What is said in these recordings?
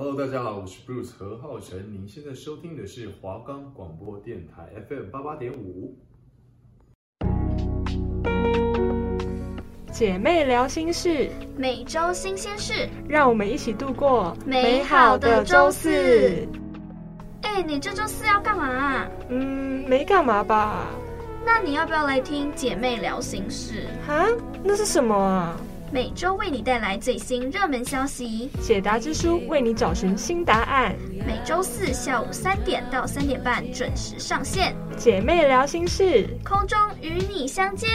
Hello，大家好，我是 Bruce 何浩晨。您现在收听的是华冈广播电台 FM 八八点五。姐妹聊心事，每周新鲜事，让我们一起度过美好的周四。哎，你这周四要干嘛？嗯，没干嘛吧。那你要不要来听姐妹聊心事？哈，那是什么啊？每周为你带来最新热门消息，解答之书为你找寻新答案。每周四下午三点到三点半准时上线，姐妹聊心事，空中与你相见。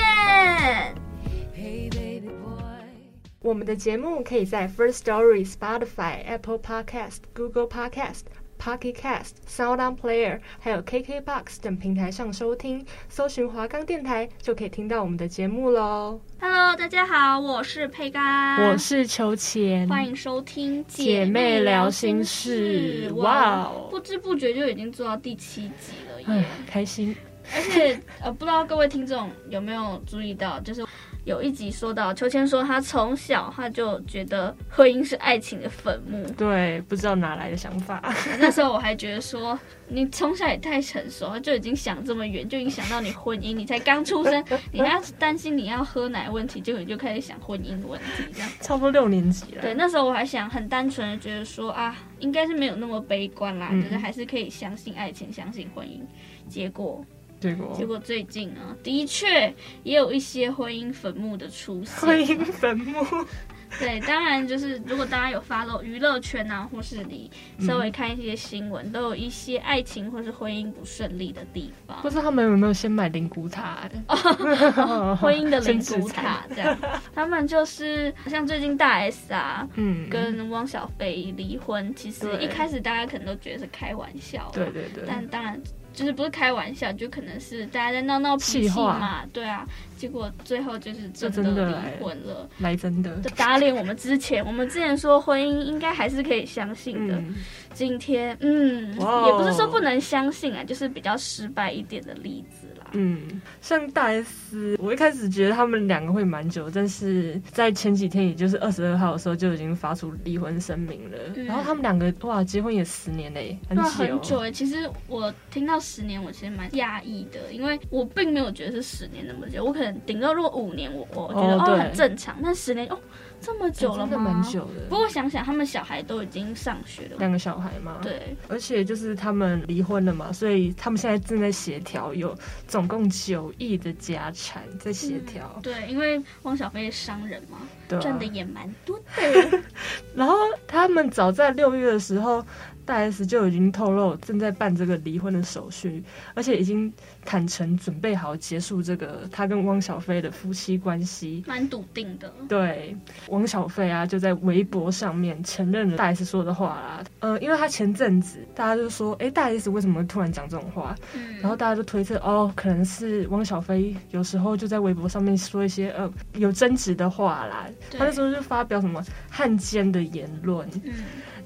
我们的节目可以在 First Story、Spotify、Apple Podcast、Google Podcast。Pocket Cast、Sound On Player，还有 KKBox 等平台上收听，搜寻华冈电台就可以听到我们的节目喽。Hello，大家好，我是佩嘎，我是秋千，欢迎收听姐妹聊心事。哇哦，不知不觉就已经做到第七集了耶，开心。而且呃，不知道各位听众有没有注意到，就是。有一集说到，秋千说他从小他就觉得婚姻是爱情的坟墓。对，不知道哪来的想法。那时候我还觉得说，你从小也太成熟，就已经想这么远，就已经想到你婚姻，你才刚出生，你还要担心你要喝奶问题，结果你就开始想婚姻问题，这样。差不多六年级了。对，那时候我还想很单纯的觉得说啊，应该是没有那么悲观啦，嗯、就是还是可以相信爱情，相信婚姻。结果。结果，结果最近啊，的确也有一些婚姻坟墓的出现。婚姻坟墓，对，当然就是如果大家有 follow 娱乐圈啊，或是你稍微看一些新闻，嗯、都有一些爱情或是婚姻不顺利的地方。不知道他们有没有先买灵骨塔？哦、婚姻的灵骨塔这样。他们就是像最近大 S 啊，嗯，跟汪小菲离婚，其实一开始大家可能都觉得是开玩笑，对对对，但当然。就是不是开玩笑，就可能是大家在闹闹脾气嘛，对啊，结果最后就是真的离婚了，来真的，打脸我们之前，我们之前说婚姻应该还是可以相信的，嗯、今天嗯，也不是说不能相信啊，就是比较失败一点的例子。嗯，像大 S，我一开始觉得他们两个会蛮久，但是在前几天，也就是二十二号的时候，就已经发出离婚声明了。嗯、然后他们两个哇，结婚也十年嘞，很久很久哎。其实我听到十年，我其实蛮压抑的，因为我并没有觉得是十年那么久，我可能顶多如果五年，我我觉得哦，哦很正常，但十年哦。这么久了吗？真的蛮久的。不过想想，他们小孩都已经上学了，两个小孩嘛。对，而且就是他们离婚了嘛，所以他们现在正在协调，有总共九亿的家产在协调。嗯，对，因为汪小菲是商人嘛，赚的也蛮多的。然后他们早在六月的时候。大 S 就已经透露正在办这个离婚的手续，而且已经坦诚准备好结束这个他跟汪小菲的夫妻关系，蛮笃定的。对，汪小菲啊就在微博上面承认了大 S 说的话啦。呃，因为他前阵子大家就说，哎，大 S 为什么突然讲这种话？嗯，然后大家就推测，哦，可能是汪小菲有时候就在微博上面说一些呃有争执的话啦。他那时候就发表什么汉奸的言论。嗯。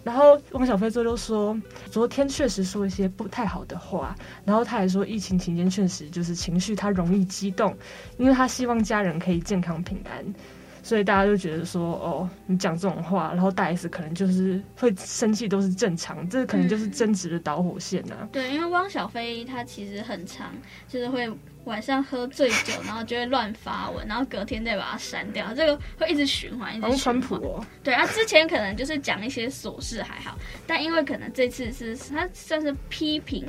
然后汪小菲最后说，昨天确实说一些不太好的话，然后他还说疫情期间确实就是情绪他容易激动，因为他希望家人可以健康平安，所以大家就觉得说，哦，你讲这种话，然后大 S 可能就是会生气都是正常，这可能就是争执的导火线啊。对，因为汪小菲他其实很常，就是会。晚上喝醉酒，然后就会乱发文，然后隔天再把它删掉，这个会一直循环，一直循环。王川普哦，对啊，之前可能就是讲一些琐事还好，但因为可能这次是他算是批评。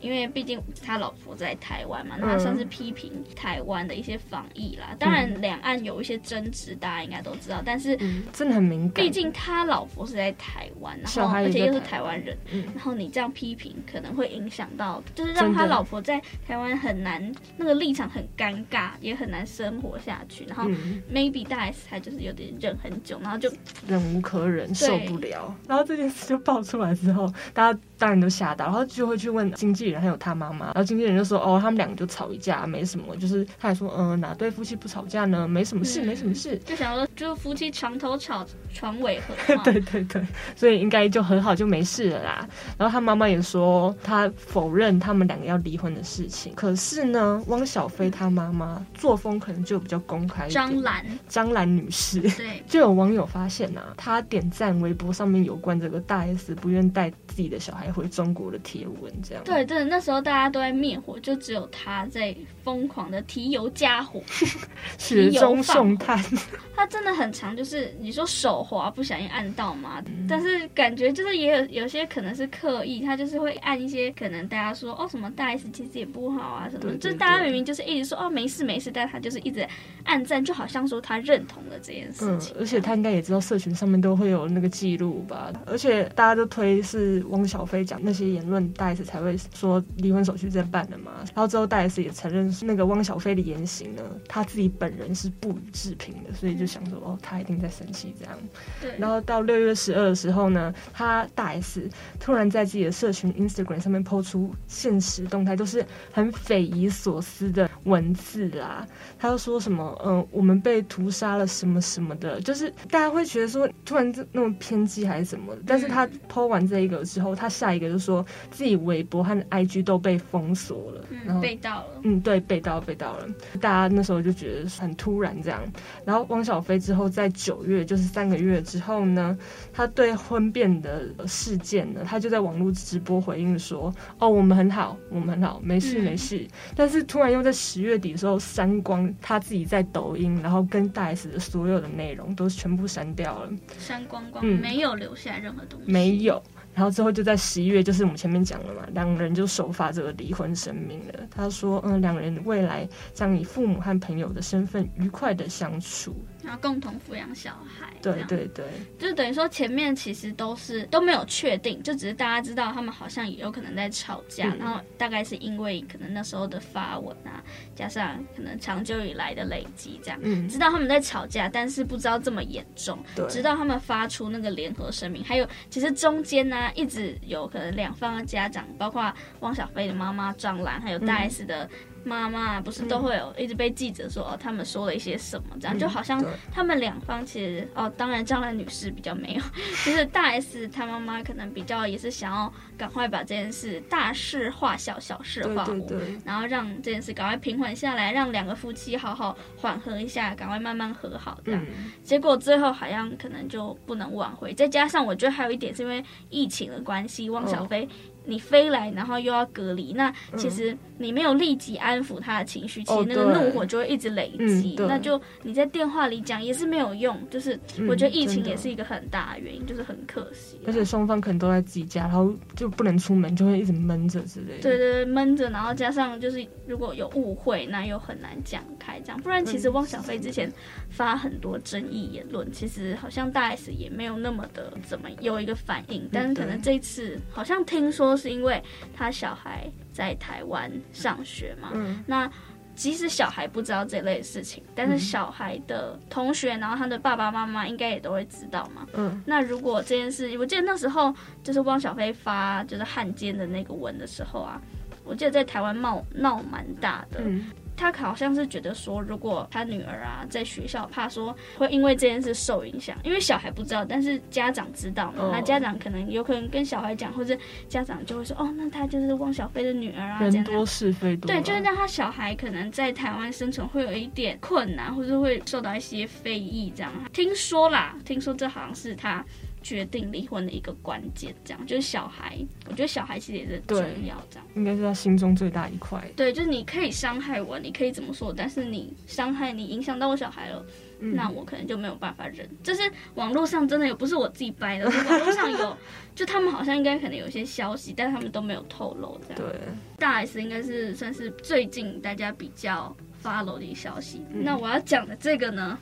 因为毕竟他老婆在台湾嘛，那他算是批评台湾的一些防疫啦。当然，两岸有一些争执，大家应该都知道。但是真的很敏感，毕竟他老婆是在台湾，然后而且又是台湾人，然后你这样批评，可能会影响到，就是让他老婆在台湾很难，那个立场很尴尬，也很难生活下去。然后 maybe 大 S 他就是有点忍很久，然后就忍无可忍，受不了。然后这件事就爆出来之后，大家当然都吓到，然后就会去问经纪。还有他妈妈，然后经纪人就说：“哦，他们两个就吵一架，没什么。就是他还说，嗯、呃，哪对夫妻不吵架呢？没什么事，嗯、没什么事。就想说，就夫妻床头吵，床尾和。对对对，所以应该就很好，就没事了啦。然后他妈妈也说，他否认他们两个要离婚的事情。可是呢，汪小菲他妈妈作风可能就比较公开。张兰，张兰女士，对，就有网友发现啊，她点赞微博上面有关这个大 S 不愿带自己的小孩回中国的贴文，这样。对对，那时候大家都在灭火，就只有他在疯狂的提油加火，雪中送炭。他真的很长，就是你说手滑不小心按到嘛，嗯、但是感觉就是也有有些可能是刻意，他就是会按一些可能大家说哦什么大 S 其实也不好啊什么，就大家明明就是一直说哦没事没事，但他就是一直按赞，就好像说他认同了这件事情。嗯，而且他应该也知道社群上面都会有那个记录吧，而且大家都推是汪小菲讲那些言论，大 S 才会说离婚手续在办了嘛，然后之后大 S 也承认是那个汪小菲的言行呢，他自己本人是不予置评的，所以就。想说哦，他一定在生气这样。对。然后到六月十二的时候呢，他大 S 突然在自己的社群 Instagram 上面 po 出现实动态，都是很匪夷所思的文字啦。他就说什么，嗯、呃，我们被屠杀了什么什么的，就是大家会觉得说突然这那么偏激还是什么的。但是他 po 完这一个之后，他下一个就说自己微博和 IG 都被封锁了，然后被盗了。嗯，对，被盗被盗了。大家那时候就觉得很突然这样。然后汪小。菲之后，在九月，就是三个月之后呢，他对婚变的事件呢，他就在网络直播回应说：“哦，我们很好，我们很好，没事没事。嗯”但是突然又在十月底的时候删光他自己在抖音，然后跟大 S 的所有的内容都全部删掉了，删光光，嗯，没有留下任何东西，没有。然后之后就在十一月，就是我们前面讲了嘛，两个人就首发这个离婚声明了。他说：“嗯，两人未来将以父母和朋友的身份愉快的相处。”然后共同抚养小孩，对对对，就等于说前面其实都是都没有确定，就只是大家知道他们好像也有可能在吵架，嗯、然后大概是因为可能那时候的发文啊，加上可能长久以来的累积，这样、嗯、知道他们在吵架，但是不知道这么严重，对，直到他们发出那个联合声明，还有其实中间呢、啊、一直有可能两方的家长，包括汪小菲的妈妈张兰，还有大 S 的。嗯妈妈不是都会有一直被记者说哦，他们说了一些什么这样，就好像他们两方其实哦，当然张兰女士比较没有，就是大 S 她妈妈可能比较也是想要赶快把这件事大事化小，小事化无，然后让这件事赶快平缓下来，让两个夫妻好好缓和一下，赶快慢慢和好这样。结果最后好像可能就不能挽回，再加上我觉得还有一点是因为疫情的关系，汪小菲。你飞来，然后又要隔离，那其实你没有立即安抚他的情绪，嗯、其实那个怒火就会一直累积。哦、那就你在电话里讲也是没有用，就是我觉得疫情也是一个很大的原因，嗯、就是很可惜、啊。而且双方可能都在自己家，然后就不能出门，就会一直闷着之类的。对对对，闷着，然后加上就是如果有误会，那又很难讲开这样。不然其实汪小菲之前发很多争议言论，其实好像大 S 也没有那么的怎么有一个反应，但是可能这一次好像听说。都是因为他小孩在台湾上学嘛，嗯，那即使小孩不知道这类事情，但是小孩的同学，然后他的爸爸妈妈应该也都会知道嘛，嗯，那如果这件事，我记得那时候就是汪小菲发就是汉奸的那个文的时候啊，我记得在台湾闹闹蛮大的。嗯他好像是觉得说，如果他女儿啊在学校，怕说会因为这件事受影响，因为小孩不知道，但是家长知道嘛，那家长可能有可能跟小孩讲，或者家长就会说，哦，那他就是汪小菲的女儿啊，人多是非多，对，就是让他小孩可能在台湾生存会有一点困难，或者会受到一些非议这样。听说啦，听说这好像是他。决定离婚的一个关键，这样就是小孩。我觉得小孩其实也是重要，这样应该是他心中最大一块。对，就是你可以伤害我，你可以怎么说，但是你伤害你影响到我小孩了，嗯，那我可能就没有办法忍。就是网络上真的有，不是我自己掰的，网络上有，就他们好像应该可能有一些消息，但他们都没有透露。这样，对，大 S 应该是算是最近大家比较 follow 的一消息。嗯，那我要讲的这个呢？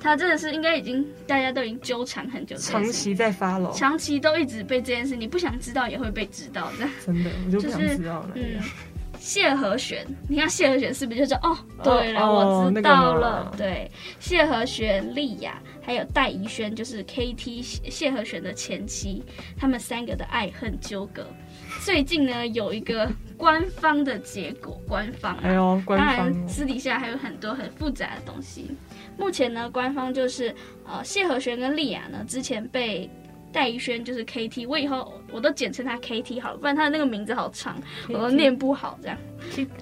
他真的是应该已经大家都已经纠缠很久，长期在发牢，长期都一直被这件事，你不想知道也会被知道这样。真的，我就不想知道了。就是、嗯，谢和弦，你看谢和弦是不是就是哦，对了，哦、我知道了。那个、对，谢和弦、莉亚还有戴宜轩，就是 KT 谢和弦的前妻，他们三个的爱恨纠葛，最近呢有一个官方的结果，官方、啊，哎呦，官方，当然私底下还有很多很复杂的东西。目前呢，官方就是呃谢和弦跟莉亚呢之前被戴宜萱就是 KT，我以后我都简称他 KT 好了，不然他的那个名字好长，我都念不好这样。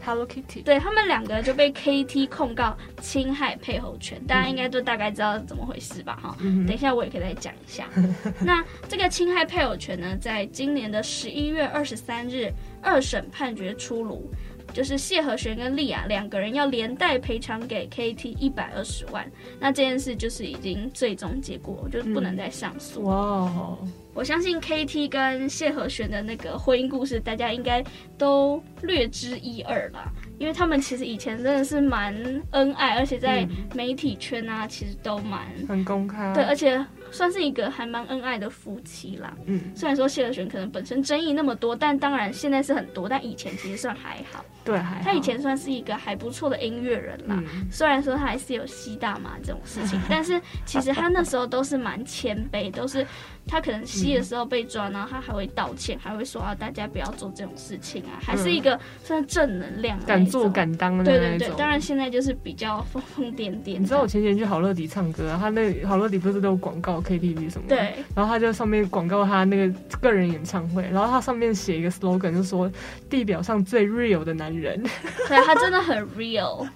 Hello Kitty，对，他们两个就被 KT 控告侵害配偶权，大家应该都大概知道怎么回事吧？哈、嗯，等一下我也可以再讲一下。那这个侵害配偶权呢，在今年的十一月二十三日，二审判决出炉。就是谢和弦跟莉亚两个人要连带赔偿给 KT 一百二十万，那这件事就是已经最终结果，就是不能再上诉。哇、嗯，我相信 KT 跟谢和弦的那个婚姻故事，大家应该都略知一二吧，因为他们其实以前真的是蛮恩爱，而且在媒体圈啊，其实都蛮很公开。对，而且。算是一个还蛮恩爱的夫妻啦。嗯，虽然说谢和弦可能本身争议那么多，但当然现在是很多，但以前其实算还好。对，还好。他以前算是一个还不错的音乐人啦。嗯。虽然说他还是有吸大麻这种事情，但是其实他那时候都是蛮谦卑，都是。他可能吸的时候被抓，然后他还会道歉，还会说啊，大家不要做这种事情啊，还是一个算是正能量，敢做敢当的那种。对对对，当然现在就是比较疯疯癫癫。你知道我前几天去好乐迪唱歌啊，他那好乐迪不是都有广告 KTV 什么的？对。然后他就上面广告他那个个人演唱会，然后他上面写一个 slogan，就说地表上最 real 的男人。对，他真的很 real。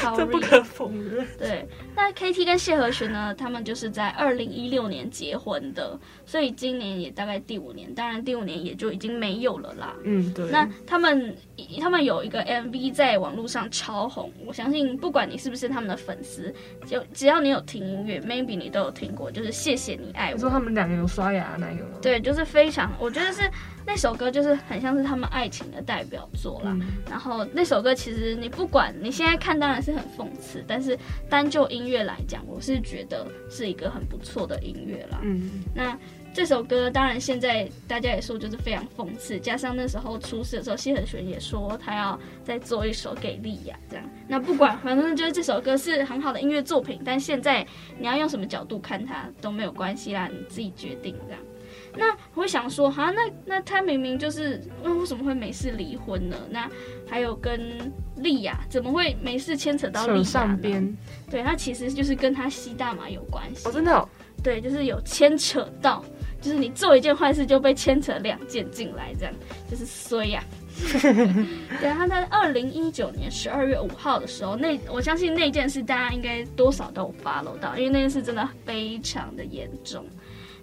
超 这不可否认。对，那 KT 跟谢和弦呢？他们就是在二零一六年结婚的，所以今年也大概第五年，当然第五年也就已经没有了啦。嗯，对。那他们他们有一个 MV 在网络上超红，我相信不管你是不是他们的粉丝，就只要你有听音乐，maybe 你都有听过，就是谢谢你爱我。你说他们两个有刷牙那个吗？对，就是非常，我觉得是。那首歌就是很像是他们爱情的代表作啦。嗯、然后那首歌其实你不管你现在看当然是很讽刺，但是单就音乐来讲，我是觉得是一个很不错的音乐啦。嗯，那这首歌当然现在大家也说就是非常讽刺，加上那时候出事的时候，谢和弦也说他要再做一首给莉亚这样。那不管反正就是这首歌是很好的音乐作品，但现在你要用什么角度看它都没有关系啦，你自己决定这样。那我会想说，哈，那那他明明就是，那为什么会没事离婚呢？那还有跟莉亚怎么会没事牵扯到莉亚呢？上边，对，他其实就是跟他吸大麻有关系。哦，真的哦？对，就是有牵扯到，就是你做一件坏事就被牵扯两件进来，这样就是衰呀、啊。对，他在二零一九年十二月五号的时候，那我相信那件事大家应该多少都有 follow 到，因为那件事真的非常的严重。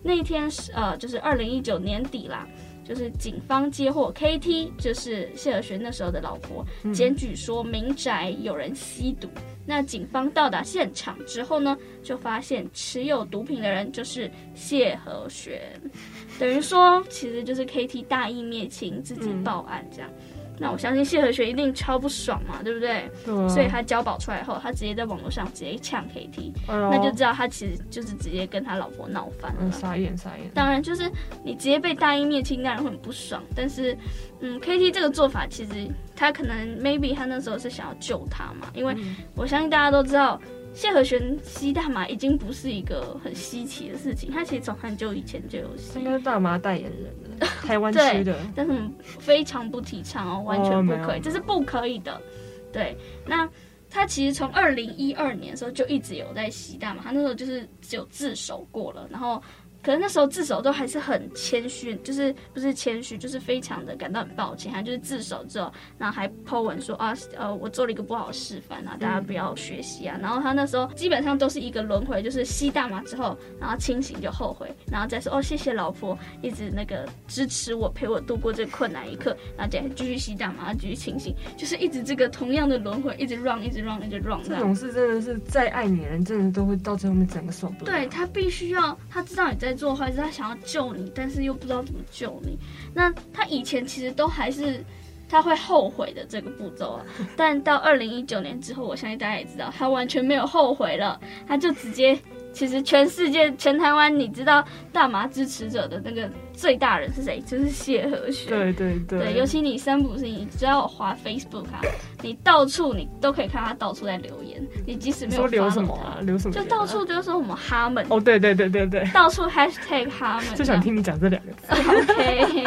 那一天是呃，就是二零一九年底啦，就是警方接获 KT，就是谢和弦那时候的老婆，检举说民宅有人吸毒。嗯、那警方到达现场之后呢，就发现持有毒品的人就是谢和弦，等于说其实就是 KT 大义灭亲，自己报案这样。嗯那我相信谢和弦一定超不爽嘛，对不对？对啊。所以他交保出来后，他直接在网络上直接呛 KT，哎，那就知道他其实就是直接跟他老婆闹翻了。傻眼傻眼。当然，就是你直接被大义灭亲，当然会很不爽。但是，嗯，KT 这个做法其实他可能 maybe 他那时候是想要救他嘛，因为我相信大家都知道。谢和弦吸大麻已经不是一个很稀奇的事情，他其实从很久以前就有吸。应该是大麻代言人，台湾区的。但是非常不提倡哦，完全不可以，这是不可以的。对，那他其实从二零一二年的时候就一直有在吸大麻，他那时候就是只有自首过了，然后。可是那时候自首都还是很谦虚，就是不是谦虚，就是非常的感到很抱歉。他就是自首之后，然后还 po 文说啊，呃，我做了一个不好的示范啊，大家不要学习啊。然后他那时候基本上都是一个轮回，就是吸大麻之后，然后清醒就后悔，然后再说哦，谢谢老婆一直那个支持我，陪我度过这个困难一刻，然后再继续吸大麻，继续清醒，就是一直这个同样的轮回，一直 run，一直 run，一直 run。这种事真的是再爱你的人，真的都会到最后面整个受不了。对，他必须要，他知道你在。做坏事，他想要救你，但是又不知道怎么救你。那他以前其实都还是他会后悔的这个步骤啊，但到二零一九年之后，我相信大家也知道，他完全没有后悔了，他就直接。其实全世界、全台湾，你知道大麻支持者的那个最大人是谁？就是谢和弦。对对对。对，尤其你三不是，你只要滑 Facebook 啊，你到处你都可以看他到处在留言。你即使没有发留什么啊？留什么？就到处就是说我们哈们。哦，对对对对对。到处 Hashtag 哈们。就想听你讲这两个字。OK。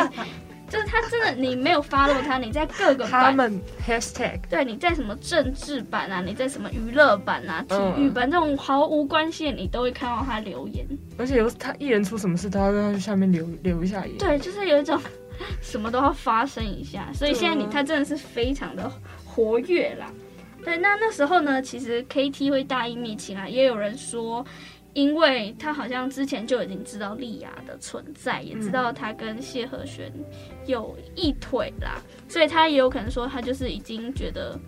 就是他真的，你没有 follow 他，你在各个版他们 hashtag，对，你在什么政治版啊，你在什么娱乐版啊、体育版、嗯、这种毫无关系，你都会看到他留言。而且有他艺人出什么事，他都要在下面留留一下言。对，就是有一种什么都要发生一下，所以现在你他真的是非常的活跃啦。对，那那时候呢，其实 KT 会大义灭亲啊，也有人说。因为他好像之前就已经知道莉亚的存在，也知道他跟谢和弦有一腿啦，所以他也有可能说他就是已经觉得，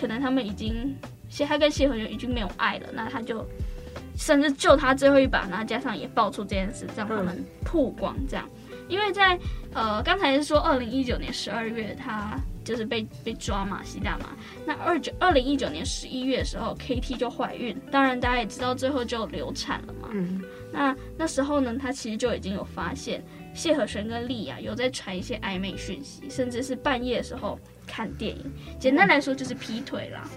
可能他们已经谢他跟谢和弦已经没有爱了，那他就甚至救他最后一把，然后加上也爆出这件事，让他们曝光这样。因为在呃刚才是说二零一九年十二月他。就是被被抓嘛，吸大麻。那二九二零一九年十一月的时候，KT 就怀孕，当然大家也知道，最后就流产了嘛。嗯，那那时候呢，他其实就已经有发现谢和弦跟丽亚有在传一些暧昧讯息，甚至是半夜的时候。看电影，简单来说就是劈腿啦。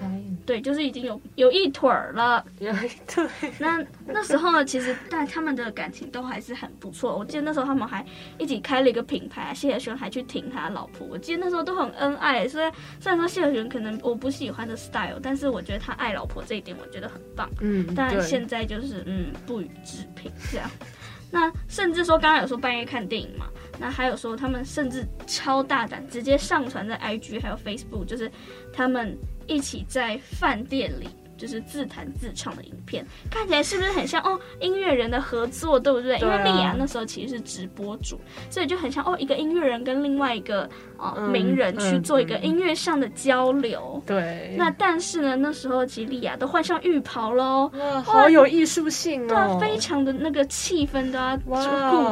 对，就是已经有有一腿儿了。有一腿。那那时候呢，其实但他们的感情都还是很不错。我记得那时候他们还一起开了一个品牌，谢和弦还去挺他老婆。我记得那时候都很恩爱。虽然虽然说谢和弦可能我不喜欢的 style，但是我觉得他爱老婆这一点我觉得很棒。嗯。但现在就是嗯不予置评这样。那甚至说刚刚有说半夜看电影嘛。那还有说，他们甚至超大胆，直接上传在 IG 还有 Facebook，就是他们一起在饭店里。就是自弹自唱的影片，看起来是不是很像哦？音乐人的合作，对不对？对啊、因为莉亚那时候其实是直播主，所以就很像哦，一个音乐人跟另外一个名人去做一个音乐上的交流。对、嗯。那但是呢，那时候其实莉亚都换上浴袍喽，好有艺术性哦，对，非常的那个气氛都要顾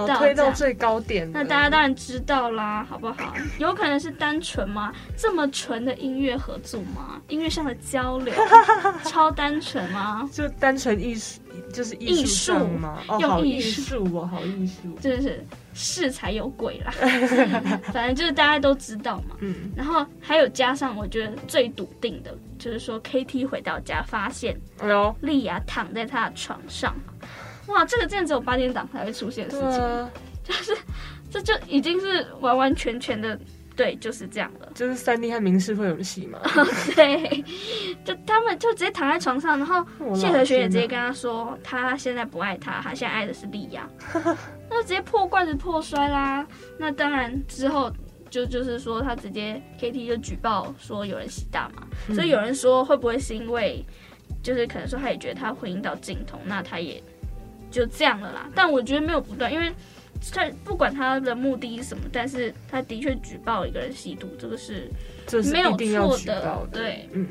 到，推到最高点。那大家当然知道啦，好不好？有可能是单纯吗？这么纯的音乐合作吗？音乐上的交流。超单纯吗？就单纯艺术，就是艺术吗？哦，用艺术哦，好艺术，真的是是才有鬼啦。反正就是大家都知道嘛。嗯。然后还有加上，我觉得最笃定的就是说，KT 回到家发现，哎呦，莉亚躺在他的床上。哇，这个真的只有八点档才会出现的事情，啊、就是这就已经是完完全全的。对，就是这样了。就是三 D 和民视会有的戏嘛。对，就他们就直接躺在床上，然后谢和学也直接跟他说，他现在不爱他，他现在爱的是莉亚。那就直接破罐子破摔啦。那当然之后就就是说他直接 KT 就举报说有人吸大麻，嗯、所以有人说会不会是因为就是可能说他也觉得他婚姻到尽头，那他也就这样了啦。但我觉得没有不对，因为。他不管他的目的是什么，但是他的确举报一个人吸毒，这个是没有错的。的对，嗯。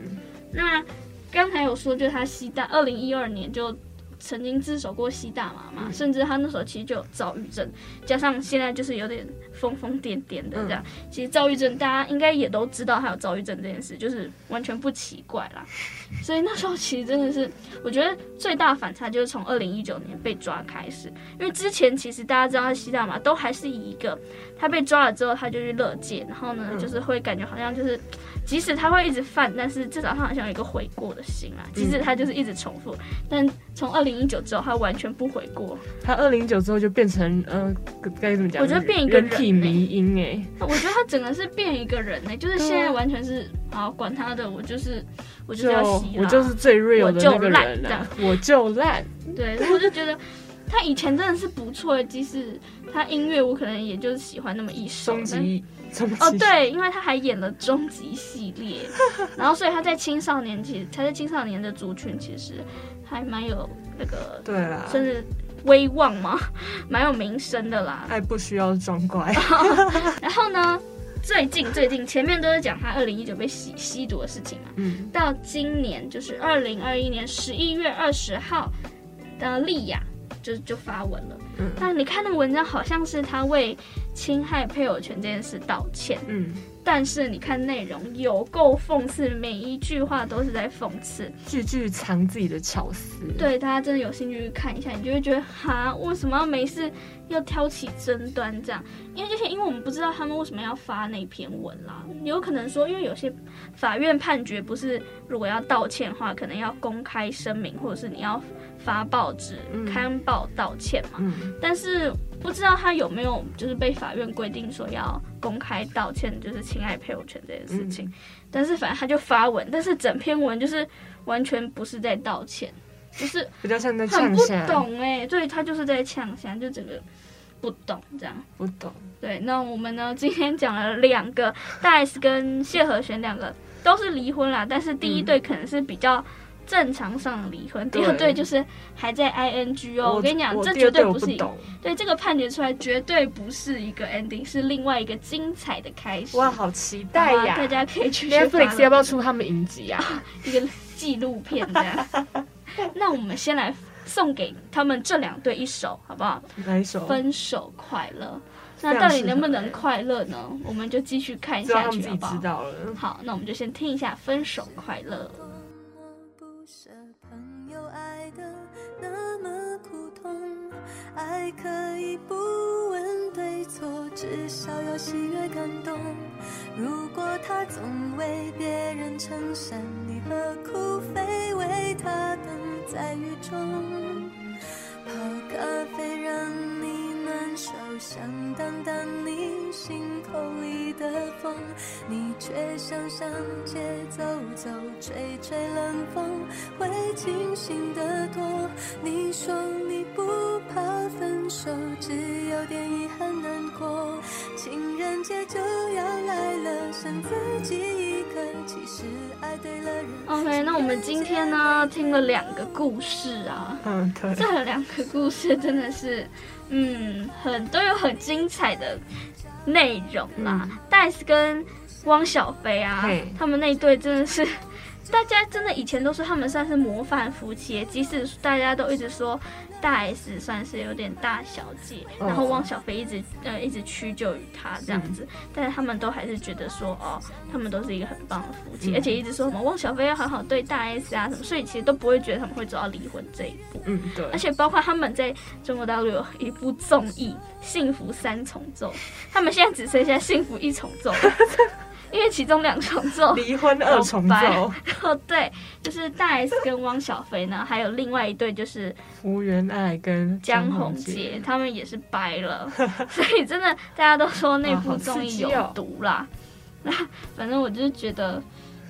那刚才有说，就他吸大，二零一二年就曾经自首过吸大麻嘛，嗯、甚至他那时候其实就有躁郁症，加上现在就是有点疯疯癫癫的这样。嗯、其实躁郁症大家应该也都知道，他有躁郁症这件事，就是完全不奇怪啦。所以那时候其实真的是，我觉得最大反差就是从二零一九年被抓开始，因为之前其实大家知道他吸大麻，都还是以一个他被抓了之后他就去乐见，然后呢就是会感觉好像就是，即使他会一直犯，但是至少他好像有一个悔过的心啊，即使他就是一直重复，但从二零一九之后他完全不悔过，他二零一九之后就变成嗯该怎么讲？我觉得变一个人体迷因哎，我觉得他整个是变一个人哎，就是现在完全是啊管他的，我就是。我就是要洗，我就是最 real 的那个人了，我就烂。对，我就觉得他以前真的是不错的，即使他音乐我可能也就是喜欢那么一首。终极，哦对，因为他还演了终极系列，然后所以他在青少年其实他在青少年的族群其实还蛮有那个对啦，甚至威望嘛，蛮有名声的啦。爱不需要装乖。然后呢？最近最近前面都是讲他二零一九被吸吸毒的事情嘛，嗯，到今年就是二零二一年十一月二十号的利亚就就发文了，嗯，但你看那个文章好像是他为侵害配偶权这件事道歉，嗯。但是你看内容有够讽刺，每一句话都是在讽刺，句句藏自己的巧思。对，大家真的有兴趣去看一下，你就会觉得哈，为什么要没事要挑起争端这样？因为这些，因为我们不知道他们为什么要发那篇文啦。有可能说，因为有些法院判决不是，如果要道歉的话，可能要公开声明，或者是你要。发报纸、嗯、刊报道歉嘛。嗯，但是不知道他有没有就是被法院规定说要公开道歉，就是侵害配偶权这件事情。嗯、但是反正他就发文，但是整篇文就是完全不是在道歉，就是比较像在很不懂哎、欸，所以他就是在呛下，就整个不懂这样。不懂。对，那我们呢今天讲了两个大 S 跟谢和弦两个。都是离婚啦，但是第一对可能是比较正常上的离婚，嗯、第二对就是还在 ing 哦。我，我跟你讲，这绝对不是一个，对这个判决出来绝对不是一个 ending，是另外一个精彩的开始。哇，好期待呀！大家可以去 Netflix 要不要出他们影集啊？一个纪录片这样。那我们先来送给他们这两对一首，好不好？哪一首？分手快乐。那到底能不能快乐呢？我们就继续看下去，好不好？好，那我们就先听一下《分手快乐》。爱可以不问对错，至少要喜悦感动。如果他总为别人撑伞，你何苦非为他等在雨中？泡咖啡让你。暖手，想挡挡你心口里的风，你却想上街走走，吹吹冷风，会清醒得多。你说分手，只有点遗憾难过。情人节就要来了，剩自己一个，其实爱对了人。OK，那我们今天呢，听了两个故事啊，嗯，对，这两个故事真的是。嗯，很都有很精彩的内容啦。嗯、大 S 跟汪小菲啊，他们那一对真的是，大家真的以前都说他们算是模范夫妻，即使大家都一直说。大 S 算是有点大小姐，然后汪小菲一直呃一直屈就于他这样子，嗯、但是他们都还是觉得说哦，他们都是一个很棒的夫妻，嗯、而且一直说什么汪小菲要好好对大 S 啊什么，所以其实都不会觉得他们会走到离婚这一步。嗯，对。而且包括他们在中国大陆有一部综艺《幸福三重奏》，他们现在只剩下幸福一重奏。因为其中两重奏 离婚二重奏，哦对，就是大 S 跟汪小菲呢，还有另外一对就是福原爱跟江宏杰，他们也是掰了，所以真的大家都说那部综艺有毒啦。那、哦、反正我就是觉得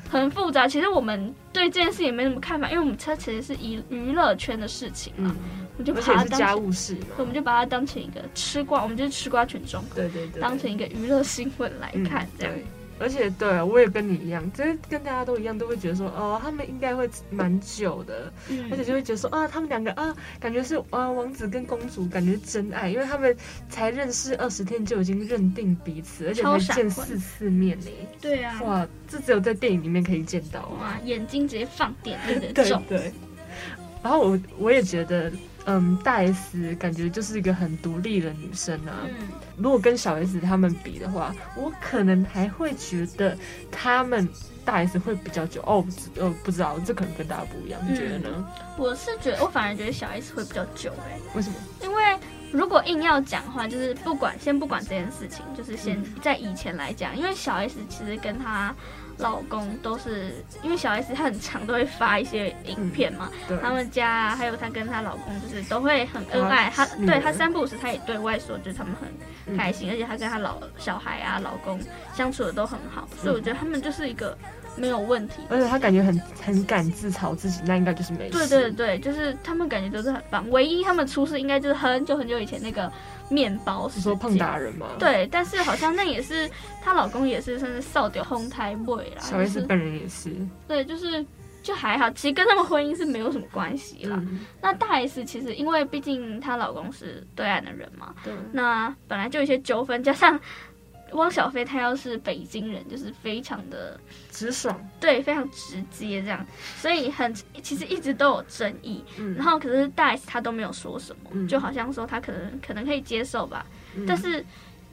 很复杂。其实我们对这件事也没什么看法，因为我们它其实是娱娱乐圈的事情嘛，嗯、我就把它当家务事，我们就把它当成一个吃瓜，我们就是吃瓜群众，对对对，当成一个娱乐新闻来看这样。嗯而且对，我也跟你一样，就是跟大家都一样，都会觉得说，哦，他们应该会蛮久的，嗯、而且就会觉得说，啊，他们两个啊，感觉是啊，王子跟公主，感觉是真爱，因为他们才认识二十天就已经认定彼此，而且才见四次面呢。对啊，哇，这只有在电影里面可以见到啊，哇，眼睛直接放电那种。对对。然后我我也觉得。嗯，大 S 感觉就是一个很独立的女生啊。嗯，如果跟小 S 他们比的话，我可能还会觉得他们大 S 会比较久哦。呃，不知道，这可能跟大家不一样，你觉得呢？嗯，我是觉得，我反而觉得小 S 会比较久哎。为什么？因为如果硬要讲的话，就是不管先不管这件事情，就是先在以前来讲，因为小 S 其实跟他。老公都是因为小 S 她很常都会发一些影片嘛，嗯、他们家、啊、还有她跟她老公就是都会很恩爱，她对她三不五时她也对外说就是他们很开心，嗯、而且她跟她老小孩啊老公相处的都很好，所以我觉得他们就是一个没有问题，而且她感觉很很敢自嘲自己，那应该就是没事。对对对，就是他们感觉都是很棒，唯一他们出事应该就是很久很久以前那个。面包是说胖达人吗？对，但是好像那也是她老公也是算是少掉红台位啦。小 S 本人也是。对，就是就还好，其实跟他们婚姻是没有什么关系啦。嗯、那大 S 其实因为毕竟她老公是对岸的人嘛，对，那本来就有一些纠纷，加上。汪小菲他要是北京人，就是非常的直爽，对，非常直接这样，所以很其实一直都有争议。嗯，然后可是大 S 他都没有说什么，嗯、就好像说他可能可能可以接受吧，嗯、但是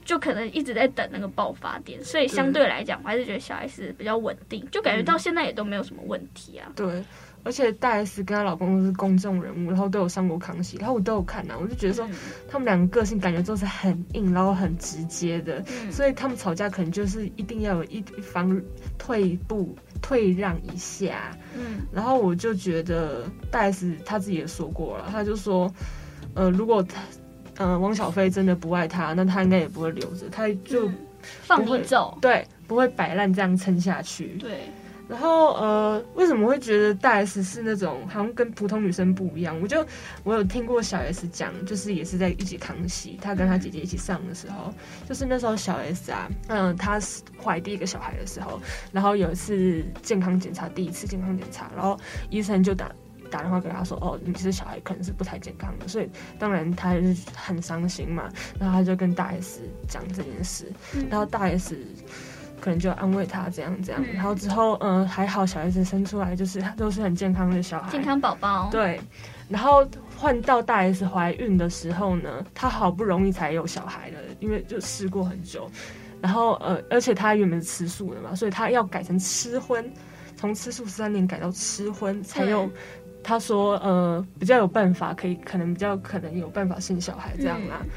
就可能一直在等那个爆发点，所以相对来讲，我还是觉得小 S 比较稳定，就感觉到现在也都没有什么问题啊。对。而且大 S 跟她老公都是公众人物，然后都有上过康熙，然后我都有看啊，我就觉得说、嗯、他们两个个性感觉都是很硬，然后很直接的，嗯、所以他们吵架可能就是一定要有一方退步退让一下。嗯，然后我就觉得大 S 她自己也说过了，她就说，呃，如果他，呃，汪小菲真的不爱她，那她应该也不会留着，她就、嗯、放你走，对，不会摆烂这样撑下去，对。然后呃，为什么会觉得大 S 是那种好像跟普通女生不一样？我就我有听过小 S 讲，就是也是在一起康熙，她跟她姐姐一起上的时候，就是那时候小 S 啊，嗯、她怀第一个小孩的时候，然后有一次健康检查，第一次健康检查，然后医生就打打电话给她说，哦，你这小孩可能是不太健康的，所以当然她是很伤心嘛，然后她就跟大 S 讲这件事，然后大 S。可能就安慰他这样这样，然后之后嗯、呃、还好，小 S 生出来就是都是很健康的小孩，健康宝宝。对，然后换到大 S 怀孕的时候呢，她好不容易才有小孩了，因为就试过很久，然后呃而且她原本是吃素的嘛，所以她要改成吃荤，从吃素三年改到吃荤才有，她说呃比较有办法可以，可能比较可能有办法生小孩这样啦。嗯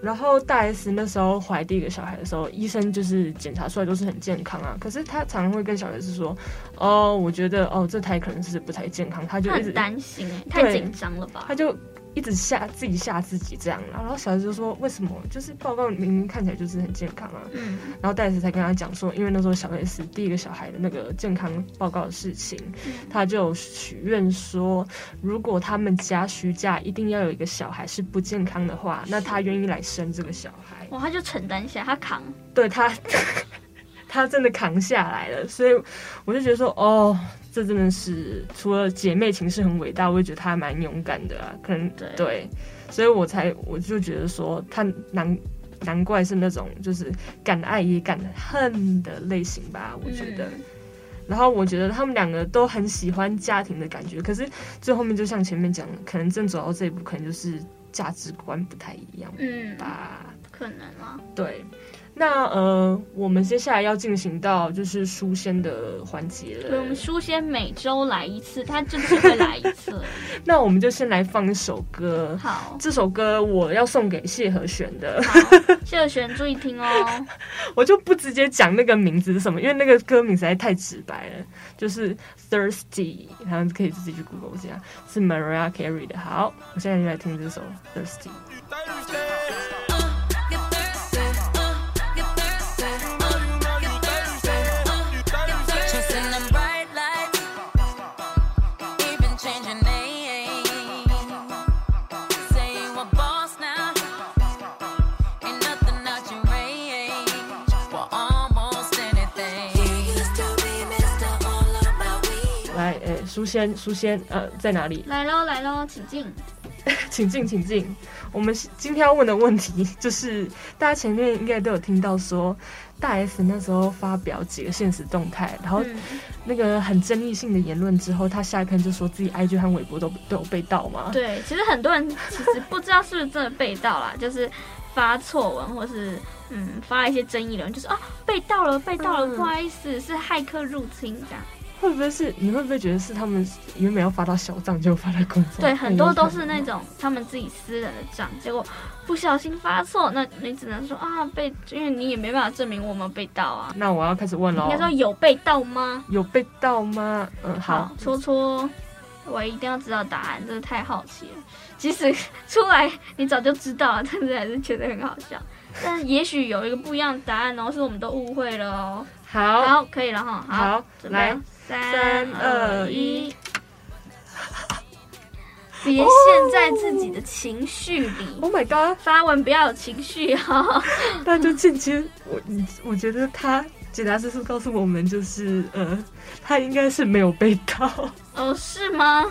然后大 S 那时候怀第一个小孩的时候，医生就是检查出来都是很健康啊。可是他常常会跟小 S 说：“哦，我觉得哦，这胎可能是不太健康。”他就一直担心哎，太紧张了吧？他就。一直吓自己吓自己这样，然后小 S 就说：“为什么？就是报告明明看起来就是很健康啊。”嗯，然后戴斯才跟他讲说：“因为那时候小 S 第一个小孩的那个健康报告的事情，嗯、他就许愿说，如果他们家徐家一定要有一个小孩是不健康的话，那他愿意来生这个小孩。哇，他就承担下，他扛，对他，他真的扛下来了。所以我就觉得说，哦。”这真的是除了姐妹情是很伟大，我也觉得他还蛮勇敢的啊。可能对，对，所以我才我就觉得说他难难怪是那种就是敢爱也敢恨的类型吧。我觉得，嗯、然后我觉得他们两个都很喜欢家庭的感觉，可是最后面就像前面讲的，可能正走到这一步，可能就是价值观不太一样，嗯吧？可能啊，对。那呃，我们接下来要进行到就是书仙的环节了。对，我们书仙每周来一次，他就只会来一次。那我们就先来放一首歌。好，这首歌我要送给谢和弦的。好，谢和弦注意听哦。我就不直接讲那个名字是什么，因为那个歌名实在太直白了，就是 Thirsty，然后可以自己去 Google 一下，是 Mariah Carey 的。好，我现在就来听这首 Thirsty。书仙，书仙，呃，在哪里？来喽，来喽，请进，请进，请进。我们今天要问的问题就是，大家前面应该都有听到说，大 S 那时候发表几个现实动态，然后那个很争议性的言论之后，他下一篇就说自己 IG 和微博都都有被盗嘛。对，其实很多人其实不知道是不是真的被盗啦，就是发错文或是嗯发一些争议的人，就是啊被盗了，被盗了，嗯、不好意思，是骇客入侵这样。会不会是？你会不会觉得是他们原本要发到小账，就发到公账？对，很多都是那种他们自己私人的账，结果不小心发错，那你只能说啊被，因为你也没办法证明我们被盗啊。那我要开始问了。应该说有被盗吗？有被盗吗？嗯，好，好，戳戳，我一定要知道答案，真的太好奇了。即使出来你早就知道了，但是还是觉得很好笑。但是也许有一个不一样的答案哦，是我们都误会了哦。好，好，可以了哈。好，好来。三二一，别陷在自己的情绪里。Oh my god！发文不要有情绪哈。那就间接我，我觉得他解答之书告诉我们，就是呃，他应该是没有被盗。哦，是吗？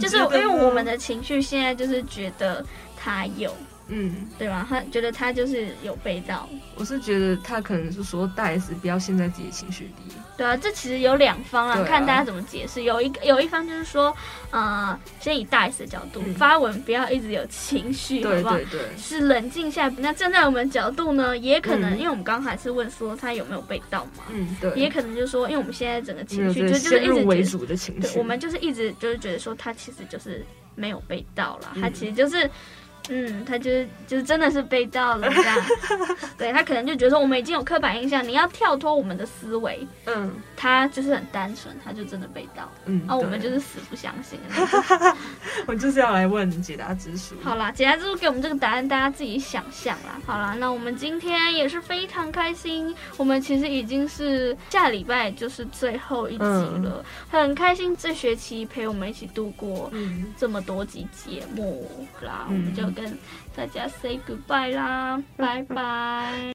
就是因为我们的情绪现在就是觉得他有。嗯，对吧？他觉得他就是有被盗。我是觉得他可能是说大 S 不要陷在自己的情绪里。对啊，这其实有两方啊，看大家怎么解释。有一个有一方就是说，呃，先以大 S 的角度、嗯、发文，不要一直有情绪，好不好？对对对，是冷静下来。那站在我们角度呢，也可能，嗯、因为我们刚才是问说他有没有被盗嘛，嗯，对，也可能就是说，因为我们现在整个情绪就就是一直为主的情绪，我们就是一直就是觉得说他其实就是没有被盗了，他其实就是。嗯，他就是就是真的是被盗了这样，对，他可能就觉得说我们已经有刻板印象，你要跳脱我们的思维，嗯，他就是很单纯，他就真的被盗，嗯，啊，我们就是死不相信，我就是要来问解答之书。好啦，解答之书给我们这个答案，大家自己想象啦。好啦，那我们今天也是非常开心，我们其实已经是下礼拜就是最后一集了，嗯、很开心这学期陪我们一起度过这么多集节目啦，嗯、我们就。跟大家 say goodbye 啦，拜拜。